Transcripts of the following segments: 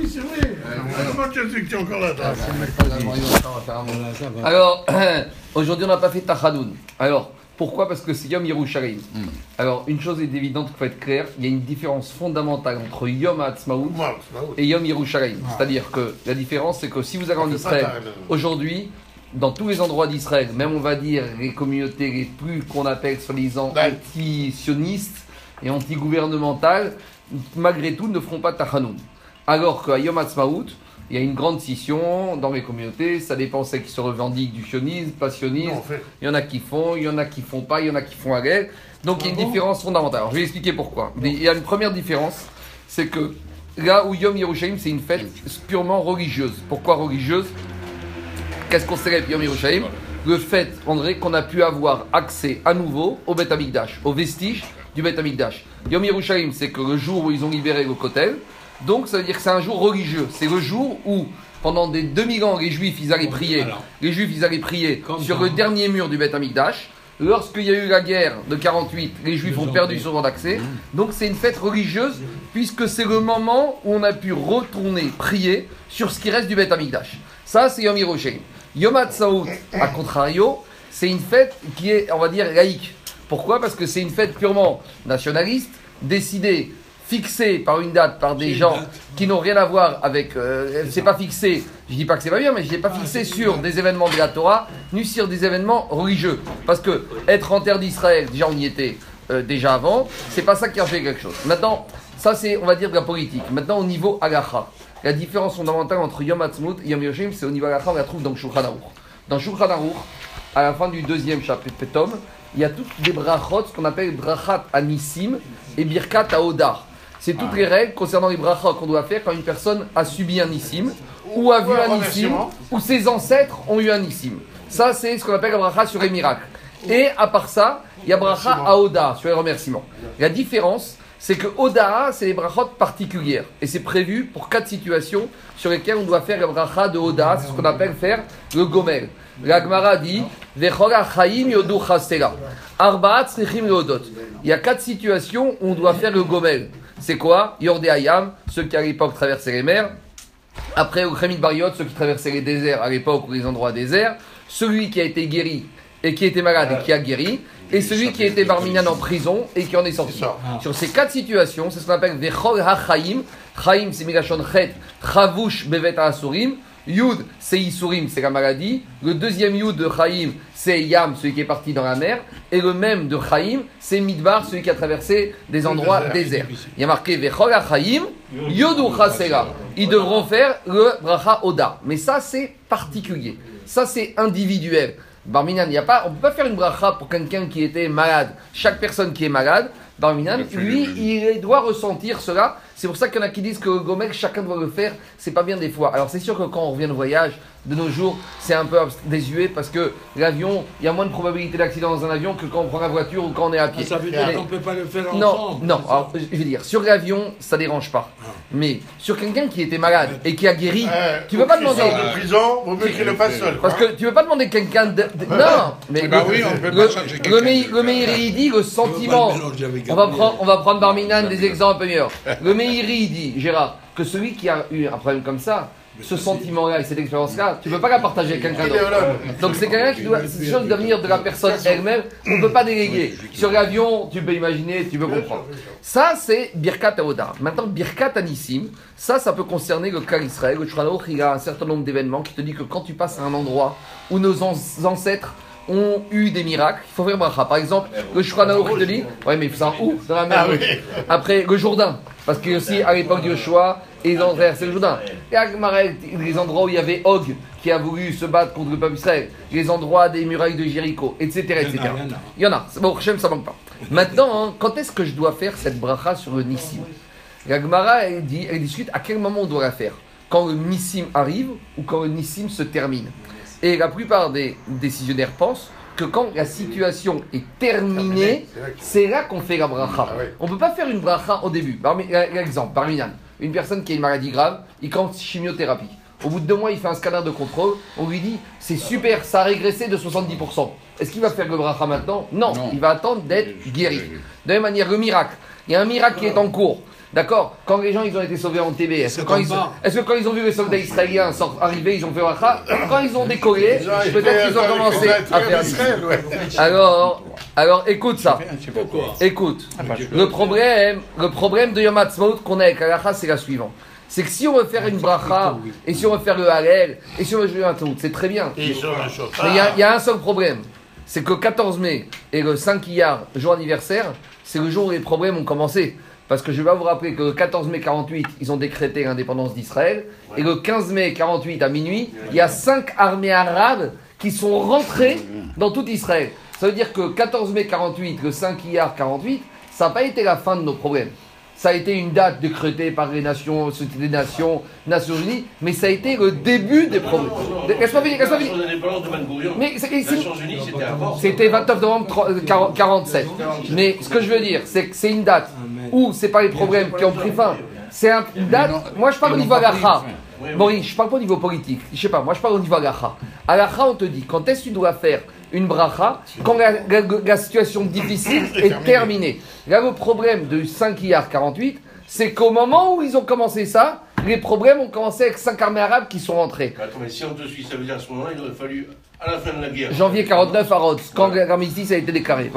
oui, c'est vrai. Comment tu sais que tu es encore là toi Alors, aujourd'hui, on n'a pas fait Tachadoun. Alors, pourquoi? Parce que c'est Yom Yerushalayim. Alors, une chose est évidente qu'il faut être clair il y a une différence fondamentale entre Yom vrai. et Yom Yerushalayim. C'est-à-dire que la différence, c'est que si vous allez en C'est Israël, aujourd'hui, dans tous les endroits d'Israël, même on va dire les communautés les plus qu'on appelle soi-disant anti-sionistes et anti-gouvernementales, malgré tout, ne feront pas Tachanoun. Alors qu'à Yom Ha'atzmaut, il y a une grande scission dans les communautés, ça dépend celles qui se revendiquent du sionisme, pas sionisme, Non, en fait. il y en a qui font, il y en a qui font pas, il y en a qui font à l'aide. Donc il y a une Ah bon différence fondamentale. Alors je vais expliquer pourquoi. Il y a une première différence, c'est que là où Yom Yerushalayim, c'est une fête purement religieuse. Pourquoi religieuse? Qu'est-ce qu'on célèbre Yom Yerushalayim? Le fait, André, qu'on a pu avoir accès à nouveau au Beth Amikdash, aux vestiges du Beth Amikdash. Yom Yerushalayim, c'est que le jour où ils ont libéré le Kotel, donc ça veut dire que c'est un jour religieux. C'est le jour où, pendant des 2000 ans, les Juifs, ils allaient prier. alors. Les Juifs, ils allaient prier sur le dernier mur du Beth Amikdash. Lorsqu'il y a eu la guerre de 48, les Juifs ont perdu ce droit d'accès. Donc c'est une fête religieuse, puisque c'est le moment où on a pu retourner prier sur ce qui reste du Beth Amikdash. Ça, c'est Yom Yerushalayim. Yom HaTzaot, à contrario, c'est une fête qui est, on va dire, laïque. Pourquoi? Parce que c'est une fête purement nationaliste, décidée, fixée par une date, par des gens qui n'ont rien à voir avec. euh, c'est pas fixé, je dis pas que c'est pas bien, mais je l'ai pas fixé sur des événements de la Torah, ni sur des événements religieux. Parce que être en terre d'Israël, déjà on y était euh, déjà avant, c'est pas ça qui a fait quelque chose. Maintenant, ça c'est, on va dire, de la politique. Maintenant, au niveau halacha, la différence fondamentale entre Yom Ha'atzmaut et Yom Yerushalayim, c'est au niveau halacha, on la trouve dans Shulchan Aruch. Dans Shulchan Aruch, à la fin du deuxième chapitre il y a toutes des brachot, ce qu'on appelle brachat anissim et birkat aodar. C'est toutes les règles concernant les brachot qu'on doit faire quand une personne a subi un nissim, ou a vu un remerciement. ou ses ancêtres ont eu un nissim. Ça, c'est ce qu'on appelle la bracha sur les miracles. Et à part ça, il y a bracha aoda sur les remerciements. La différence, c'est que Oda, c'est les brachot particulières. Et c'est prévu pour quatre situations sur lesquelles on doit faire la bracha de Oda. C'est ce qu'on appelle faire le gomel. La Gemara dit. Il y a quatre situations où on doit faire le gomel. C'est quoi Yordé Hayam, ceux qui à l'époque traversaient les mers. Après, au Khamid Bariot, ceux qui traversaient les déserts à l'époque ou les endroits déserts. Celui qui a été guéri et qui était malade et qui a guéri. Et celui qui était barminan en prison et qui en est sorti. Ça. Sur ces quatre situations, c'est ce qu'on appelle Vechol HaChaim. Chaim, c'est Migashon Chet. Chavush Bevet Asurim. Yud, c'est Isurim, c'est la maladie. Le deuxième Yud de Chaim, c'est Yam, celui qui est parti dans la mer. Et le même de Chaim, c'est Midbar, celui qui a traversé des endroits déserts. Il y a marqué Vechol HaChaim. Yodu Chasera. Ils devront faire le Bracha Oda. Mais ça, c'est particulier. Ça, c'est individuel. Barminan, il y a pas, on ne peut pas faire une bracha pour quelqu'un qui était malade. Chaque personne qui est malade, Barminan, lui, il doit ressentir cela. C'est pour ça qu'il y en a qui disent que le Gomel, chacun doit le faire. C'est pas bien des fois. Alors, c'est sûr que quand on revient de voyage, de nos jours, c'est un peu désuet parce que l'avion, il y a moins de probabilité d'accident dans un avion que quand on prend la voiture ou quand on est à pied. Ça veut dire qu'on ne peut pas le faire non, ensemble. non. Alors, je vais dire, sur l'avion, ça dérange pas. Mais sur quelqu'un qui était malade et qui a guéri, Euh, tu peux pas demander. sort de prison, vaut mieux qu'il le fasse seul. Parce que tu veux pas demander quelqu'un de, de- Non, mais Eh ben le, oui, on peut le, pas changer le, quelqu'un. Le dit le sentiment. On va le prendre, on va prendre Barminan des exemples meilleurs. Le Meiri dit, Gérard, que celui qui a eu un problème comme ça, ce sentiment-là et cette expérience-là, tu peux pas la partager avec quelqu'un d'autre. Donc c'est quelqu'un qui doit, c'est chose de venir de la personne elle-même. On ne peut pas déléguer. Sur l'avion, tu peux imaginer, tu peux comprendre. Ça, c'est Birkat Aoda. Maintenant, Birkat Anissim, ça, ça peut concerner le cas d'Israël. Le Aruch, il y a un certain nombre d'événements qui te dit que quand tu passes à un endroit où nos an- ancêtres ont eu des miracles, il faut faire bracha. Par exemple, le Shulchan Aruch te dit, ouais, mais ça où Dans la mer. Ah oui. Après, le Jourdain. Parce que aussi, à l'époque de Yoshua, ils ont traversé le Jourdain. Et à les endroits où il y avait Og qui a voulu se battre contre le peuple Israël, les endroits des murailles de Jéricho, etc. etc. Il y en a, il. Il. Bon, Hachem, ça manque pas. Maintenant, hein, quand est-ce que je dois faire cette bracha sur le Nissim? La Gemara, elle, dit, elle discute à quel moment on doit la faire? Quand le Nissim arrive ou quand le Nissim se termine? Et la plupart des décisionnaires pensent que quand la situation est terminée, c'est là qu'on fait la bracha. Ah oui. On ne peut pas faire une bracha au début. Par exemple, Barminan, une personne qui a une maladie grave, il commence chimiothérapie. Au bout de deux mois, il fait un scanner de contrôle. On lui dit c'est super, ça a régressé de 70%. Est-ce qu'il va faire le bracha maintenant? Non, Non. il va attendre d'être guéri. De la même manière, le miracle. Il y a un miracle qui est en cours. D'accord Quand les gens ils ont été sauvés en TB, est-ce que, quand ils, est que quand ils ont vu les soldats israéliens arriver, ils ont fait Wacha Quand ils ont décollé, peut-être qu'ils ont commencé à faire Alors, alors écoute ça. Écoute. Le problème, le problème de Yom Ha'atzmaut qu'on a avec Alacha, c'est la suivante. C'est que si on veut faire une bracha, et si on veut faire le halel, et si on veut jouer un tout, c'est très bien. Mais il y, a un seul problème. C'est que le 14 mai et le 5 Iyar, jour anniversaire, c'est le jour où les problèmes ont commencé. Parce que je vais vous rappeler que le 14 mai 48, ils ont décrété l'indépendance d'Israël. Et le 15 mai 48 à minuit, il y a cinq armées arabes qui sont rentrées dans tout Israël. Ça veut dire que 14 mai 48, le 5 Iyar 48, ça n'a pas été la fin de nos problèmes ça a été une date décrétée par les Nations, les Nations, Nations Unies, mais ça a été le début des problèmes. Laisse-moi finir, laisse-moi finir. Mais c'était 29 novembre 47. Mais ce que je veux dire, c'est que c'est une date où c'est pas les problèmes qui ont pris fin. C'est date. Moi, je parle au niveau agacha. Maurice, je parle pas au niveau politique. Je sais pas. Moi, je parle au niveau agacha. Agacha, on te dit quand est-ce que tu dois faire une bracha quand la, situation difficile est terminée? Là, le problème de 5 IAR 48, c'est qu'au moment où ils ont commencé ça, les problèmes ont commencé avec 5 armées arabes qui sont rentrées. Attends, mais si on te suit, ça veut dire à ce moment-là, il aurait fallu à la fin de la guerre. Janvier 49 à Rhodes, quand l'armistice a été déclaré.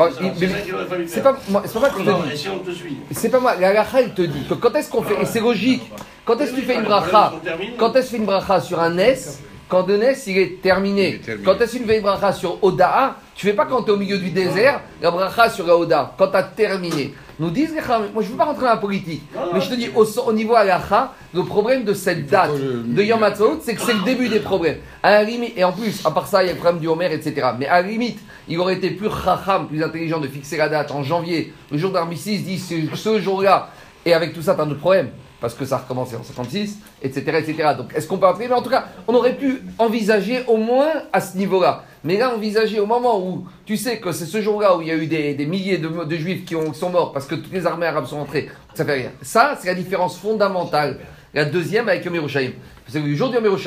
C'est pas, moi, c'est pas moi qui te dis. C'est pas moi. La il te dit que quand est-ce qu'on fait, et c'est logique, quand est-ce que tu fais une bracha, quand est-ce que tu fais une bracha sur un S, quand le Nes, il est terminé. Quand tu as une veille bracha sur Oda, tu fais pas quand tu es au milieu du désert, la bracha sur la Oda, quand tu as terminé. Nous disent, moi je ne veux pas rentrer dans la politique, mais je te dis, au, au niveau alacha, le problème de cette date de Yom HaTzot, c'est que c'est le début des problèmes. À la limite, et en plus, à part ça, il y a le problème du Homer, etc. Mais à la limite, il aurait été plus chacham, plus intelligent de fixer la date en janvier, le jour d'armistice, dit ce jour-là, et avec tout ça, tu as un autre problème parce que ça a recommencé en 56, etc. etc. Donc est-ce qu'on peut appeler Mais en tout cas, on aurait pu envisager au moins à ce niveau-là. Mais là, envisager au moment où tu sais que c'est ce jour-là où il y a eu des, milliers de, juifs qui, ont, sont morts parce que toutes les armées arabes sont entrées, ça fait rien. Ça, c'est la différence fondamentale. La deuxième avec Yom Yerushalayim. C'est que le jour de Yom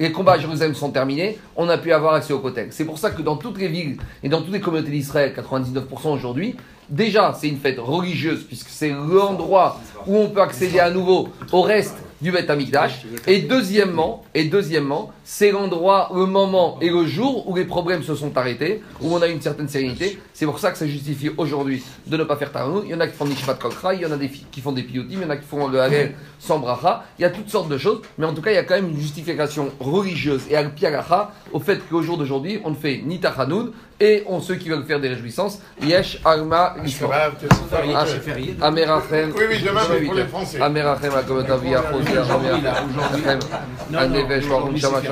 les combats à Jérusalem sont terminés, on a pu avoir accès au Kotel. C'est pour ça que dans toutes les villes et dans toutes les communautés d'Israël, 99% aujourd'hui, Déjà, c'est une fête religieuse, puisque c'est l'endroit où on peut accéder à nouveau au reste du Beth Amikdash. Et deuxièmement, et deuxièmement, c'est l'endroit, le moment et le jour où les problèmes se sont arrêtés, où on a une certaine sérénité. C'est pour ça que ça justifie aujourd'hui de ne pas faire tarou. Il y en a qui font des Shabbat Kokra, il y en a qui font des piyotim, il y en a qui font le Harel sans bracha. Il y a toutes sortes de choses, mais en tout cas, il y a quand même une justification religieuse et al au fait qu'au jour d'aujourd'hui, on ne fait ni tachanoun et on, ceux qui veulent faire des réjouissances, Yesh, Alma, ah, ah, Amerachem. Oui, oui, demain, pour les Français.